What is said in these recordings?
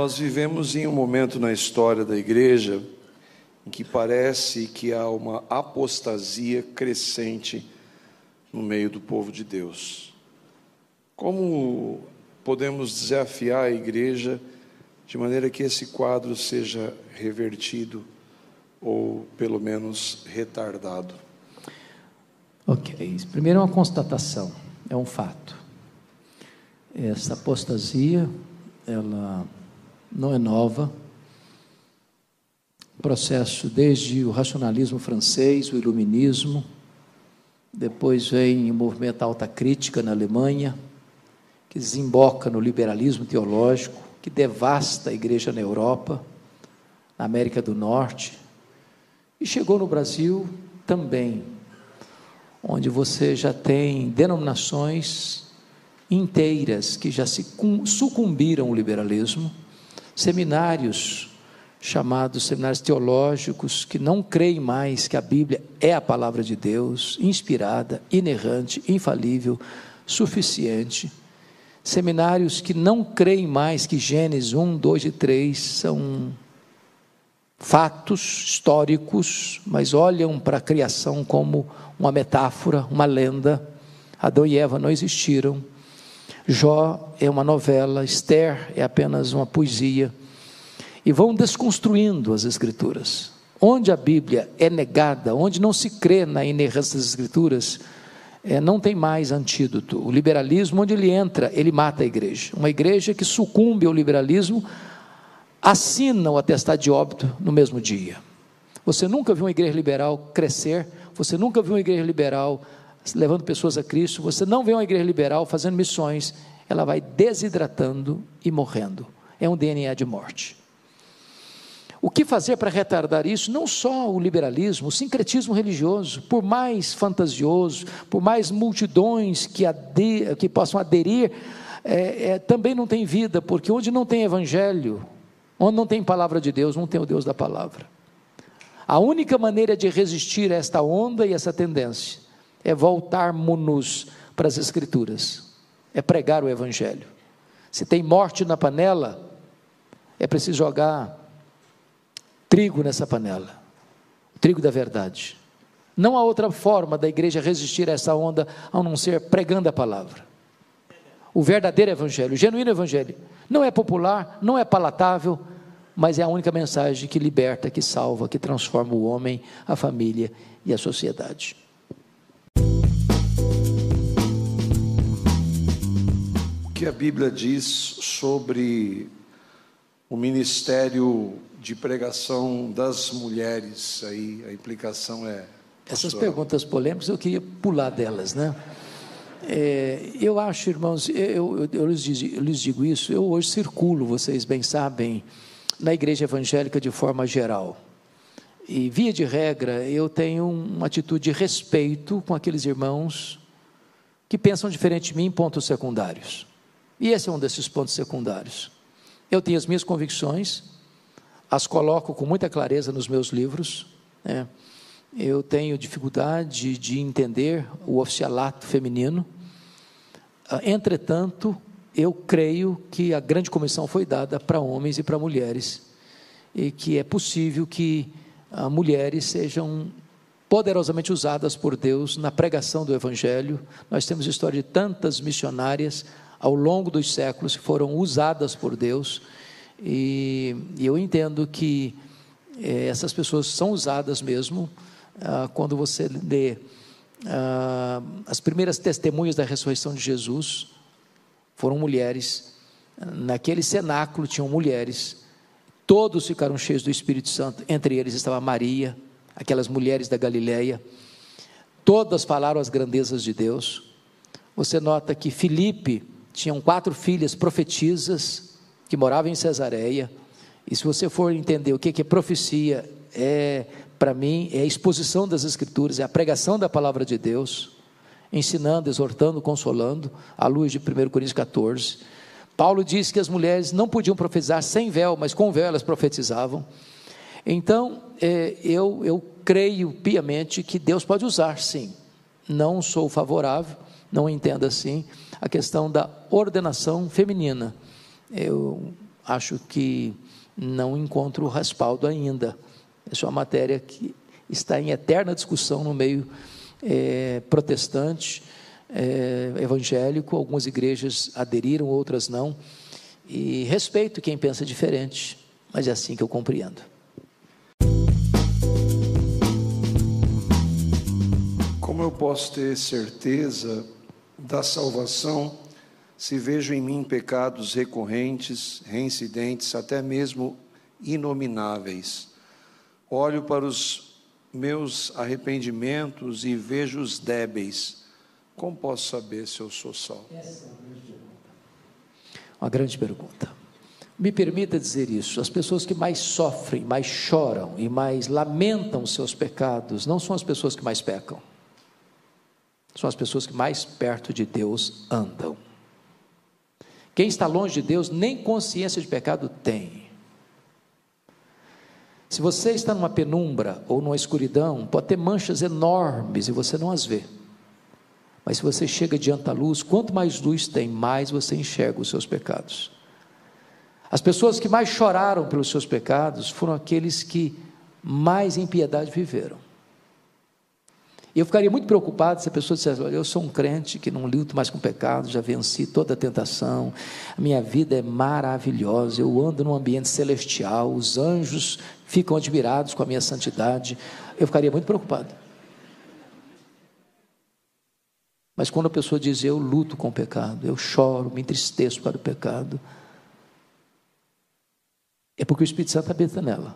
Nós vivemos em um momento na história da igreja em que parece que há uma apostasia crescente no meio do povo de Deus. Como podemos desafiar a igreja de maneira que esse quadro seja revertido ou pelo menos retardado? Ok, primeiro é uma constatação, é um fato. Essa apostasia, ela não é nova. Processo desde o racionalismo francês, o iluminismo, depois vem o movimento alta crítica na Alemanha, que desemboca no liberalismo teológico, que devasta a igreja na Europa, na América do Norte, e chegou no Brasil também, onde você já tem denominações inteiras que já se sucumbiram ao liberalismo, seminários chamados seminários teológicos que não creem mais que a Bíblia é a palavra de Deus, inspirada, inerrante, infalível, suficiente. Seminários que não creem mais que Gênesis 1, 2 e 3 são fatos históricos, mas olham para a criação como uma metáfora, uma lenda. Adão e Eva não existiram. Jó é uma novela, Esther é apenas uma poesia. E vão desconstruindo as Escrituras. Onde a Bíblia é negada, onde não se crê na inerrância das Escrituras, é, não tem mais antídoto. O liberalismo, onde ele entra, ele mata a igreja. Uma igreja que sucumbe ao liberalismo, assina o atestado de óbito no mesmo dia. Você nunca viu uma igreja liberal crescer, você nunca viu uma igreja liberal levando pessoas a Cristo, você não vê uma igreja liberal fazendo missões, ela vai desidratando e morrendo. É um DNA de morte. O que fazer para retardar isso? Não só o liberalismo, o sincretismo religioso, por mais fantasioso, por mais multidões que, ade que possam aderir, é, é, também não tem vida, porque onde não tem evangelho, onde não tem palavra de Deus, não tem o Deus da palavra. A única maneira de resistir a esta onda e essa tendência é voltarmos-nos para as Escrituras, é pregar o Evangelho. Se tem morte na panela, é preciso jogar trigo nessa panela, trigo da verdade. Não há outra forma da igreja resistir a essa onda a não ser pregando a palavra. O verdadeiro evangelho, o genuíno evangelho, não é popular, não é palatável, mas é a única mensagem que liberta, que salva, que transforma o homem, a família e a sociedade. Que a Bíblia diz sobre o ministério de pregação das mulheres? Aí a implicação é. Essas perguntas polêmicas eu queria pular delas, né? É, eu acho, irmãos, eu, eu, eu, lhes digo, eu, lhes digo, isso, eu hoje circulo, vocês bem sabem, na igreja evangélica de forma geral. E, via de regra, eu tenho uma atitude de respeito com aqueles irmãos que pensam diferente de mim em pontos secundários. E esse é um desses pontos secundários. Eu tenho as minhas convicções, as coloco com muita clareza nos meus livros. Né? Eu tenho dificuldade de entender o oficialato feminino. Ah, entretanto, eu creio que a grande comissão foi dada para homens e para mulheres e que é possível que ah, mulheres sejam poderosamente usadas por Deus na pregação do Evangelho. Nós temos história de tantas missionárias ao longo dos séculos que foram usadas por Deus e, e eu entendo que é, essas pessoas são usadas mesmo ah, quando você lê ah, as primeiras testemunhas da ressurreição de Jesus foram mulheres. Naquele cenáculo tinham mulheres. Todos ficaram cheios do Espírito Santo. Entre eles estava Maria, aquelas mulheres da Galileia. Todas falaram as grandezas de Deus. Você nota que Filipe tinham quatro filhas profetisas que morava em Cesareia. E se você for entender o que é profecia, é para mim é a exposição das Escrituras, é a pregação da palavra de Deus, ensinando, exortando, consolando, à luz de 1 Coríntios 14. Paulo diz que as mulheres não podiam profetizar sem véu, mas com véu elas profetizavam. Então, é, eu, eu creio piamente que Deus pode usar, sim. Não sou favorável, não entendo assim, a questão da ordenação feminina eu acho que não encontro respaldo ainda. Essa é uma matéria que está em eterna discussão no meio é, protestante, é, evangélico. Algumas igrejas aderiram, outras não. E respeito quem pensa diferente, mas é assim que eu compreendo. Como eu posso ter certeza da salvação se vejo em mim pecados recorrentes, reincidentes, até mesmo inomináveis? Olho para os meus arrependimentos e vejo os débeis. Como posso saber se eu sou salvo? Essa é uma grande pergunta. Me permita dizer isso: as pessoas que mais sofrem, mais choram e mais lamentam seus pecados não são as pessoas que mais pecam são as pessoas que mais perto de Deus andam. Quem está longe de Deus nem consciência de pecado tem. Se você está numa penumbra ou numa escuridão, pode ter manchas enormes e você não as vê. Mas se você chega diante da luz, quanto mais luz tem, mais você enxerga os seus pecados. As pessoas que mais choraram pelos seus pecados foram aqueles que mais em piedade viveram. Eu ficaria muito preocupado se a pessoa dissesse: Olha, eu sou um crente que não luto mais com pecado, já venci toda a tentação, a minha vida é maravilhosa, eu ando num ambiente celestial, os anjos ficam admirados com a minha santidade. Eu ficaria muito preocupado. Mas quando a pessoa diz: Eu luto com o pecado, eu choro, me entristeço para o pecado, é porque o Espírito Santo habita nela.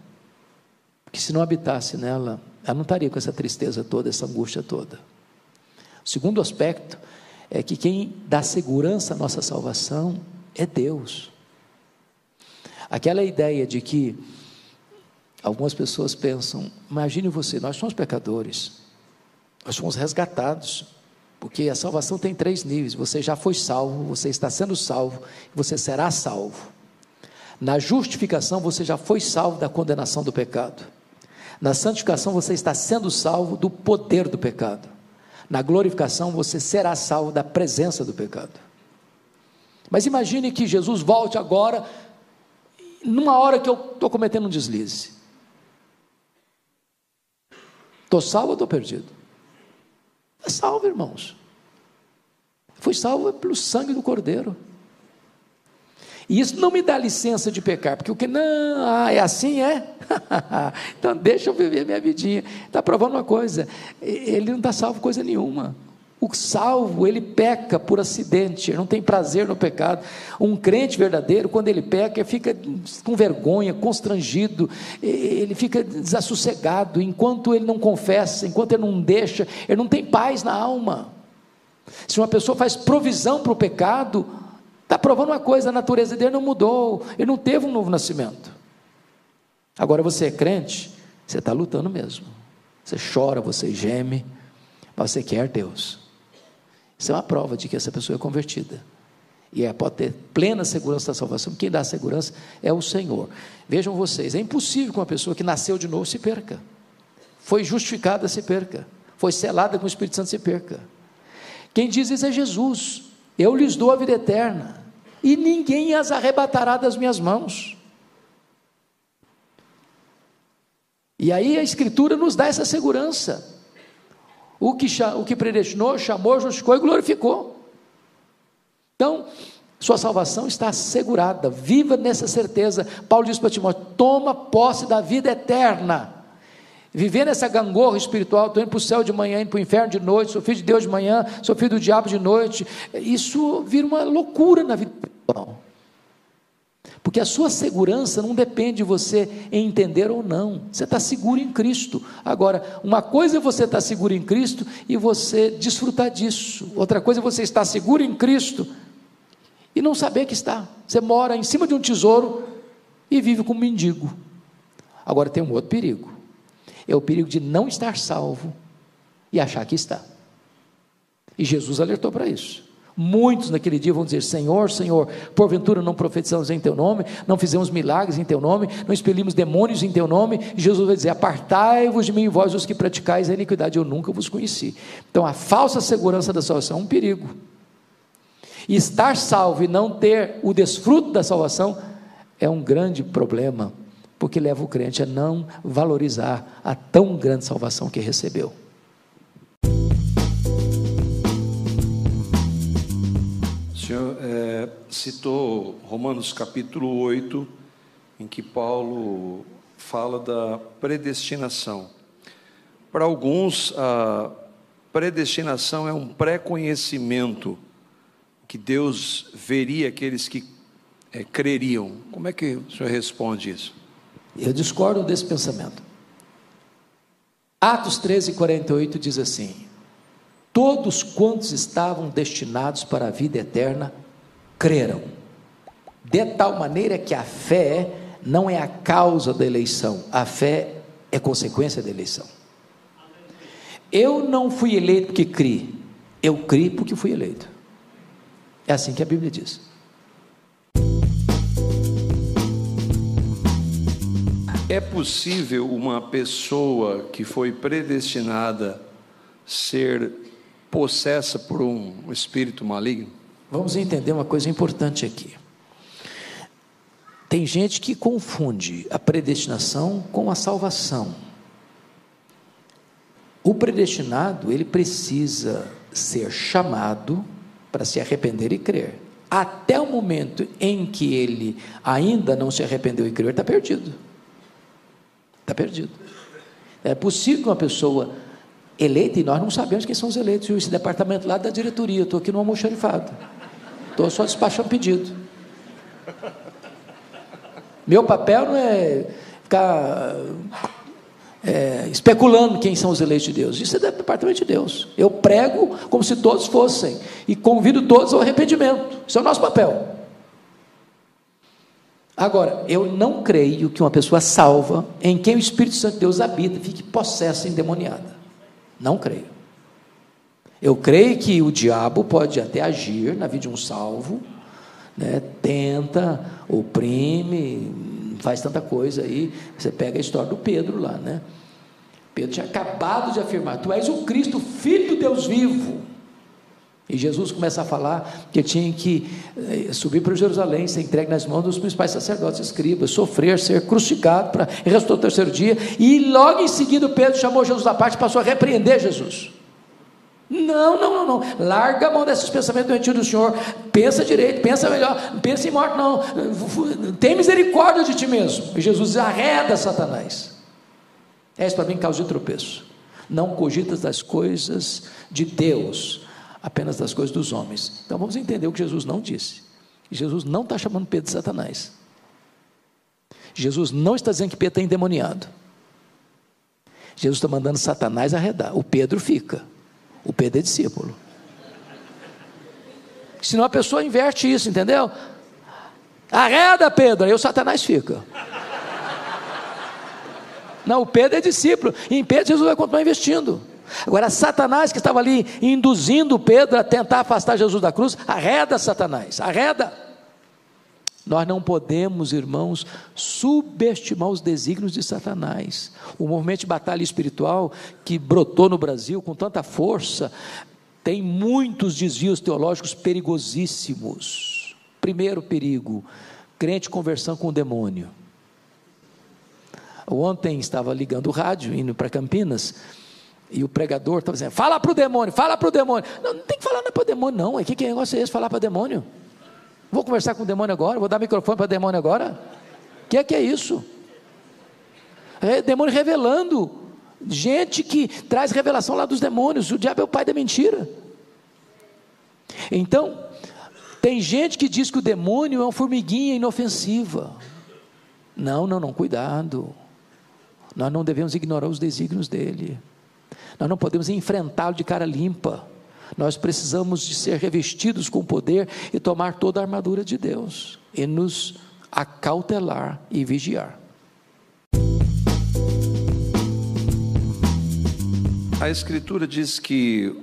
Porque se não habitasse nela, ela não estaria com essa tristeza toda, essa angústia toda. O segundo aspecto é que quem dá segurança à nossa salvação é Deus. Aquela ideia de que algumas pessoas pensam, imagine você, nós somos pecadores, nós somos resgatados, porque a salvação tem três níveis: você já foi salvo, você está sendo salvo, você será salvo. Na justificação, você já foi salvo da condenação do pecado. Na santificação você está sendo salvo do poder do pecado. Na glorificação você será salvo da presença do pecado. Mas imagine que Jesus volte agora, numa hora que eu estou cometendo um deslize. Estou salvo ou estou perdido? É salvo, irmãos. Fui salvo pelo sangue do Cordeiro. E isso não me dá licença de pecar, porque o que não, ah, é assim, é? então deixa eu viver minha vidinha. Está provando uma coisa: ele não está salvo coisa nenhuma. O salvo, ele peca por acidente, não tem prazer no pecado. Um crente verdadeiro, quando ele peca, fica com vergonha, constrangido, ele fica desassossegado. Enquanto ele não confessa, enquanto ele não deixa, ele não tem paz na alma. Se uma pessoa faz provisão para o pecado, Está provando uma coisa: a natureza dele não mudou, ele não teve um novo nascimento. Agora você é crente, você está lutando mesmo. Você chora, você geme, mas você quer Deus. Isso é uma prova de que essa pessoa é convertida. E é, pode ter plena segurança da salvação. Quem dá a segurança é o Senhor. Vejam vocês, é impossível que uma pessoa que nasceu de novo se perca. Foi justificada se perca. Foi selada com o Espírito Santo se perca. Quem diz isso é Jesus. Eu lhes dou a vida eterna, e ninguém as arrebatará das minhas mãos. E aí a Escritura nos dá essa segurança. O que, o que predestinou, chamou, justificou e glorificou. Então, sua salvação está assegurada, viva nessa certeza. Paulo diz para Timóteo: toma posse da vida eterna. Viver nessa gangorra espiritual, estou indo para o céu de manhã, indo para o inferno de noite, sou filho de Deus de manhã, sou filho do diabo de noite, isso vira uma loucura na vida espiritual. Porque a sua segurança não depende de você entender ou não. Você está seguro em Cristo. Agora, uma coisa é você estar seguro em Cristo e você desfrutar disso. Outra coisa é você estar seguro em Cristo e não saber que está. Você mora em cima de um tesouro e vive como um mendigo. Agora tem um outro perigo é o perigo de não estar salvo e achar que está. E Jesus alertou para isso. Muitos naquele dia vão dizer: Senhor, Senhor, porventura não profetizamos em Teu nome, não fizemos milagres em Teu nome, não expelimos demônios em Teu nome. E Jesus vai dizer: Apartai-vos de mim, vós os que praticais a iniquidade, eu nunca vos conheci. Então a falsa segurança da salvação é um perigo. E estar salvo e não ter o desfruto da salvação é um grande problema, porque leva o crente a não valorizar a tão grande salvação que recebeu. O senhor é, citou Romanos capítulo 8, em que Paulo fala da predestinação. Para alguns, a predestinação é um pré-conhecimento que Deus veria aqueles que é, creriam. Como é que o senhor responde isso? Eu discordo desse pensamento. Atos 13, 48 diz assim: Todos quantos estavam destinados para a vida eterna creram, de tal maneira que a fé não é a causa da eleição, a fé é consequência da eleição. Eu não fui eleito porque criei, eu criei porque fui eleito. É assim que a Bíblia diz. É possível uma pessoa que foi predestinada ser possessa por um espírito maligno? Vamos entender uma coisa importante aqui. Tem gente que confunde a predestinação com a salvação. O predestinado, ele precisa ser chamado para se arrepender e crer. Até o momento em que ele ainda não se arrependeu e creu, ele está perdido. Está perdido. É possível que uma pessoa eleita, e nós não sabemos quem são os eleitos, esse departamento lá da diretoria, estou aqui no almoxarifado. Estou só despachando pedido. Meu papel não é ficar é, especulando quem são os eleitos de Deus. Isso é departamento de Deus. Eu prego como se todos fossem e convido todos ao arrependimento. Isso é o nosso papel. Agora, eu não creio que uma pessoa salva, em quem o Espírito Santo de Deus habita, fique possessa endemoniada. Não creio. Eu creio que o diabo pode até agir na vida de um salvo, né, tenta, oprime, faz tanta coisa aí. Você pega a história do Pedro lá, né? Pedro tinha acabado de afirmar: Tu és o Cristo, filho do Deus vivo. E Jesus começa a falar que tinha que eh, subir para Jerusalém, ser entregue nas mãos dos principais sacerdotes escribas, sofrer, ser crucificado, para restou o terceiro dia, e logo em seguida Pedro chamou Jesus à parte e passou a repreender Jesus. Não, não, não, não. Larga a mão desses pensamentos doentios do Senhor. Pensa direito, pensa melhor. Pensa em morte, não. Tem misericórdia de ti mesmo. E Jesus arreda Satanás. É isso para mim causa de tropeço. Não cogitas das coisas de Deus, apenas das coisas dos homens. Então vamos entender o que Jesus não disse. Jesus não está chamando Pedro de Satanás. Jesus não está dizendo que Pedro está endemoniado. Jesus está mandando Satanás arredar. O Pedro fica. O Pedro é discípulo. Senão a pessoa inverte isso, entendeu? Arreda, Pedro, aí o Satanás fica. Não, o Pedro é discípulo, e em Pedro Jesus vai continuar investindo. Agora, Satanás que estava ali induzindo Pedro a tentar afastar Jesus da cruz, arreda Satanás, arreda. Nós não podemos, irmãos, subestimar os desígnios de Satanás. O movimento de batalha espiritual que brotou no Brasil com tanta força tem muitos desvios teológicos perigosíssimos. Primeiro perigo: crente conversando com o demônio. Ontem estava ligando o rádio, indo para Campinas, e o pregador estava dizendo: fala para o demônio, fala para o demônio. Não, não tem que falar para o demônio, não. Que, que negócio é esse? Falar para o demônio? Vou conversar com o demônio agora? Vou dar microfone para o demônio agora? O que é que é isso? É demônio revelando. Gente que traz revelação lá dos demônios. O diabo é o pai da mentira. Então, tem gente que diz que o demônio é uma formiguinha inofensiva. Não, não, não, cuidado. Nós não devemos ignorar os desígnios dele. Nós não podemos enfrentá-lo de cara limpa. Nós precisamos de ser revestidos com poder e tomar toda a armadura de Deus e nos acautelar e vigiar. A Escritura diz que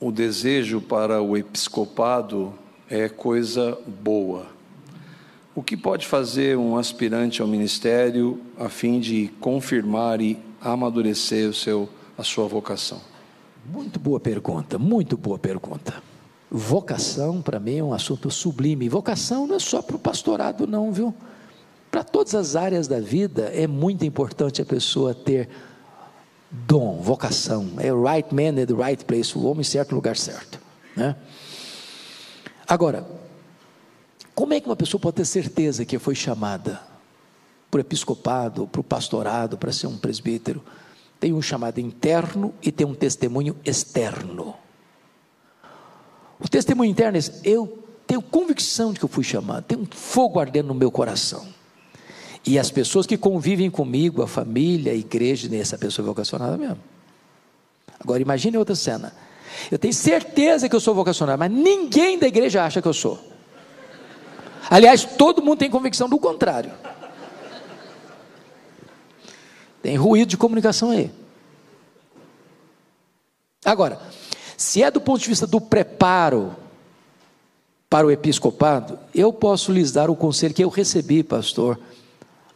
o desejo para o episcopado é coisa boa. O que pode fazer um aspirante ao ministério a fim de confirmar e amadurecer o seu, a sua vocação? Muito boa pergunta, muito boa pergunta. Vocação, para mim, é um assunto sublime. Vocação não é só para o pastorado, não, viu? Para todas as áreas da vida, é muito importante a pessoa ter dom, vocação. É right man at the right place, o homem certo no lugar certo. Né? Agora, como é que uma pessoa pode ter certeza que foi chamada para o episcopado, para o pastorado, para ser um presbítero? Tem um chamado interno e tem um testemunho externo. O testemunho interno é: eu tenho convicção de que eu fui chamado, tem um fogo ardendo no meu coração. E as pessoas que convivem comigo, a família, a igreja, essa pessoa é vocacionada mesmo. Agora imagine outra cena. Eu tenho certeza que eu sou vocacionado, mas ninguém da igreja acha que eu sou. Aliás, todo mundo tem convicção do contrário. Tem ruído de comunicação aí. Agora, se é do ponto de vista do preparo para o episcopado, eu posso lhes dar o conselho que eu recebi, pastor,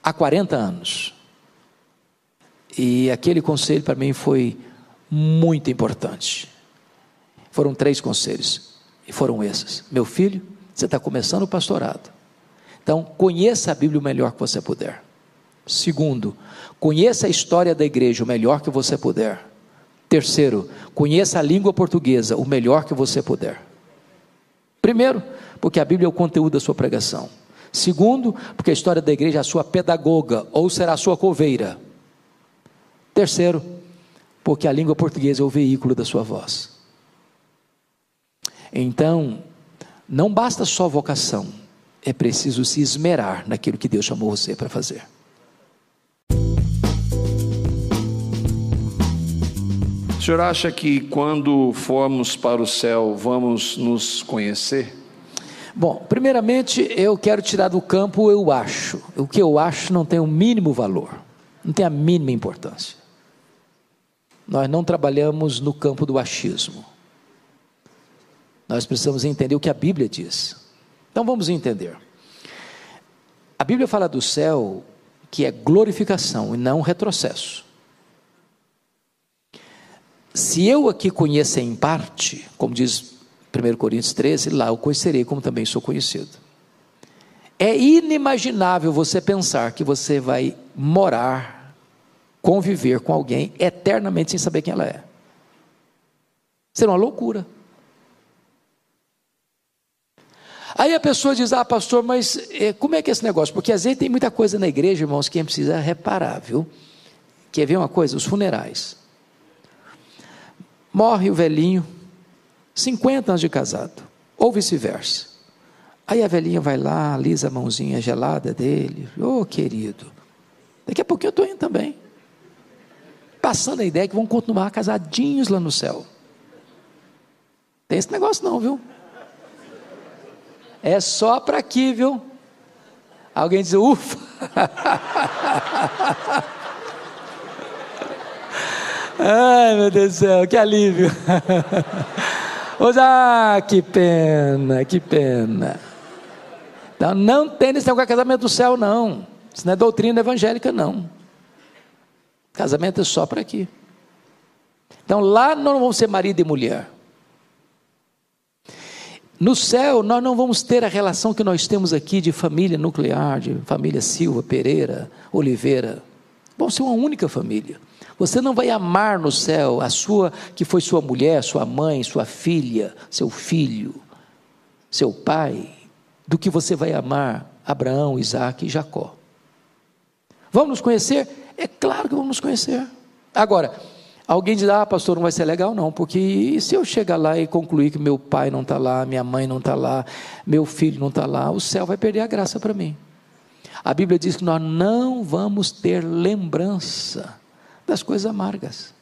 há 40 anos. E aquele conselho para mim foi muito importante. Foram três conselhos, e foram esses: Meu filho, você está começando o pastorado, então conheça a Bíblia o melhor que você puder. Segundo, conheça a história da igreja o melhor que você puder. Terceiro, conheça a língua portuguesa o melhor que você puder. Primeiro, porque a Bíblia é o conteúdo da sua pregação. Segundo, porque a história da igreja é a sua pedagoga ou será a sua coveira. Terceiro, porque a língua portuguesa é o veículo da sua voz. Então, não basta só vocação, é preciso se esmerar naquilo que Deus chamou você para fazer. O senhor acha que quando formos para o céu vamos nos conhecer? Bom, primeiramente eu quero tirar do campo eu acho. O que eu acho não tem o mínimo valor, não tem a mínima importância. Nós não trabalhamos no campo do achismo. Nós precisamos entender o que a Bíblia diz. Então vamos entender. A Bíblia fala do céu que é glorificação e não retrocesso. Se eu aqui conheço em parte, como diz 1 Coríntios 13, lá eu conhecerei como também sou conhecido. É inimaginável você pensar que você vai morar, conviver com alguém eternamente sem saber quem ela é. Será uma loucura. Aí a pessoa diz: Ah, pastor, mas eh, como é que é esse negócio? Porque às vezes tem muita coisa na igreja, irmãos, que a gente precisa reparar, viu? Quer ver uma coisa? Os funerais. Morre o velhinho, 50 anos de casado, ou vice-versa. Aí a velhinha vai lá, alisa a mãozinha gelada dele, ô oh, querido, daqui a pouquinho eu estou indo também. Passando a ideia que vão continuar casadinhos lá no céu. Tem esse negócio não, viu? É só para aqui, viu? Alguém diz, ufa! Ai, meu Deus do céu, que alívio! ah, que pena, que pena. Então, não tem nesse negócio casamento do céu, não. Isso não é doutrina evangélica, não. Casamento é só para aqui. Então, lá nós não vamos ser marido e mulher. No céu, nós não vamos ter a relação que nós temos aqui de família nuclear, de família Silva, Pereira, Oliveira. Vamos ser uma única família. Você não vai amar no céu a sua que foi sua mulher, sua mãe, sua filha, seu filho, seu pai, do que você vai amar Abraão, Isaac e Jacó. Vamos nos conhecer? É claro que vamos nos conhecer. Agora, alguém diz: Ah, pastor, não vai ser legal, não, porque se eu chegar lá e concluir que meu pai não está lá, minha mãe não está lá, meu filho não está lá, o céu vai perder a graça para mim. A Bíblia diz que nós não vamos ter lembrança das coisas amargas.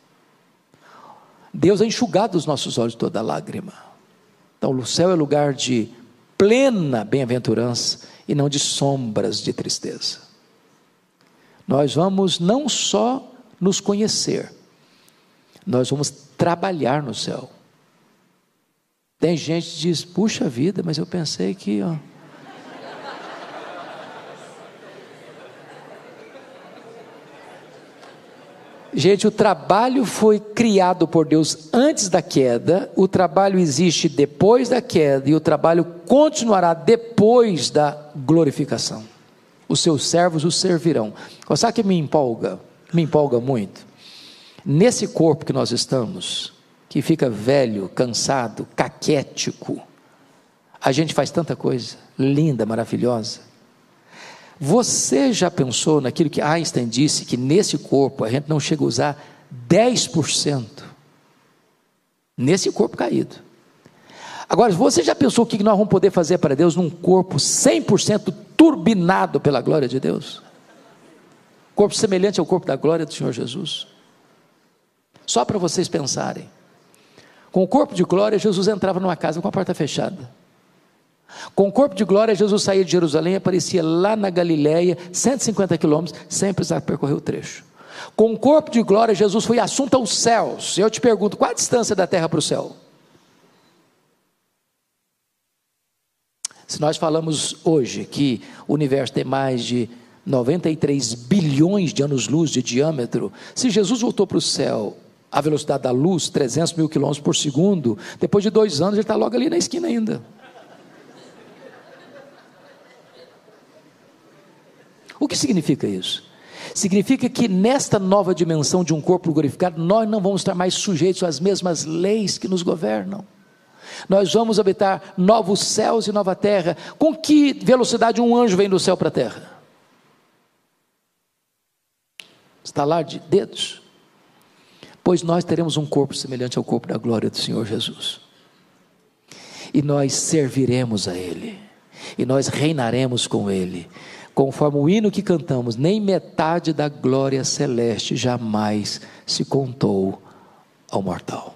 Deus é enxugado dos nossos olhos toda lágrima. Então, o céu é lugar de plena bem-aventurança e não de sombras de tristeza. Nós vamos não só nos conhecer, nós vamos trabalhar no céu. Tem gente que diz: puxa vida, mas eu pensei que. Ó, Gente, o trabalho foi criado por Deus antes da queda, o trabalho existe depois da queda e o trabalho continuará depois da glorificação. os seus servos os servirão. Sabe o que me empolga? Me empolga muito. Nesse corpo que nós estamos, que fica velho, cansado, caquético, a gente faz tanta coisa linda, maravilhosa. Você já pensou naquilo que Einstein disse, que nesse corpo a gente não chega a usar 10%? Nesse corpo caído. Agora, você já pensou o que nós vamos poder fazer para Deus num corpo 100% turbinado pela glória de Deus? Corpo semelhante ao corpo da glória do Senhor Jesus. Só para vocês pensarem. Com o corpo de glória, Jesus entrava numa casa com a porta fechada. Com o corpo de glória, Jesus saía de Jerusalém aparecia lá na Galiléia, 150 quilômetros, sem precisar percorrer o trecho. Com o corpo de glória, Jesus foi assunto aos céus. Eu te pergunto, qual a distância da terra para o céu? Se nós falamos hoje que o universo tem mais de 93 bilhões de anos-luz de diâmetro, se Jesus voltou para o céu a velocidade da luz, 300 mil quilômetros por segundo, depois de dois anos ele está logo ali na esquina ainda. O que significa isso? Significa que nesta nova dimensão de um corpo glorificado, nós não vamos estar mais sujeitos às mesmas leis que nos governam. Nós vamos habitar novos céus e nova terra. Com que velocidade um anjo vem do céu para a terra? Estalar de dedos. Pois nós teremos um corpo semelhante ao corpo da glória do Senhor Jesus. E nós serviremos a Ele. E nós reinaremos com Ele. Conforme o hino que cantamos, nem metade da glória celeste jamais se contou ao mortal.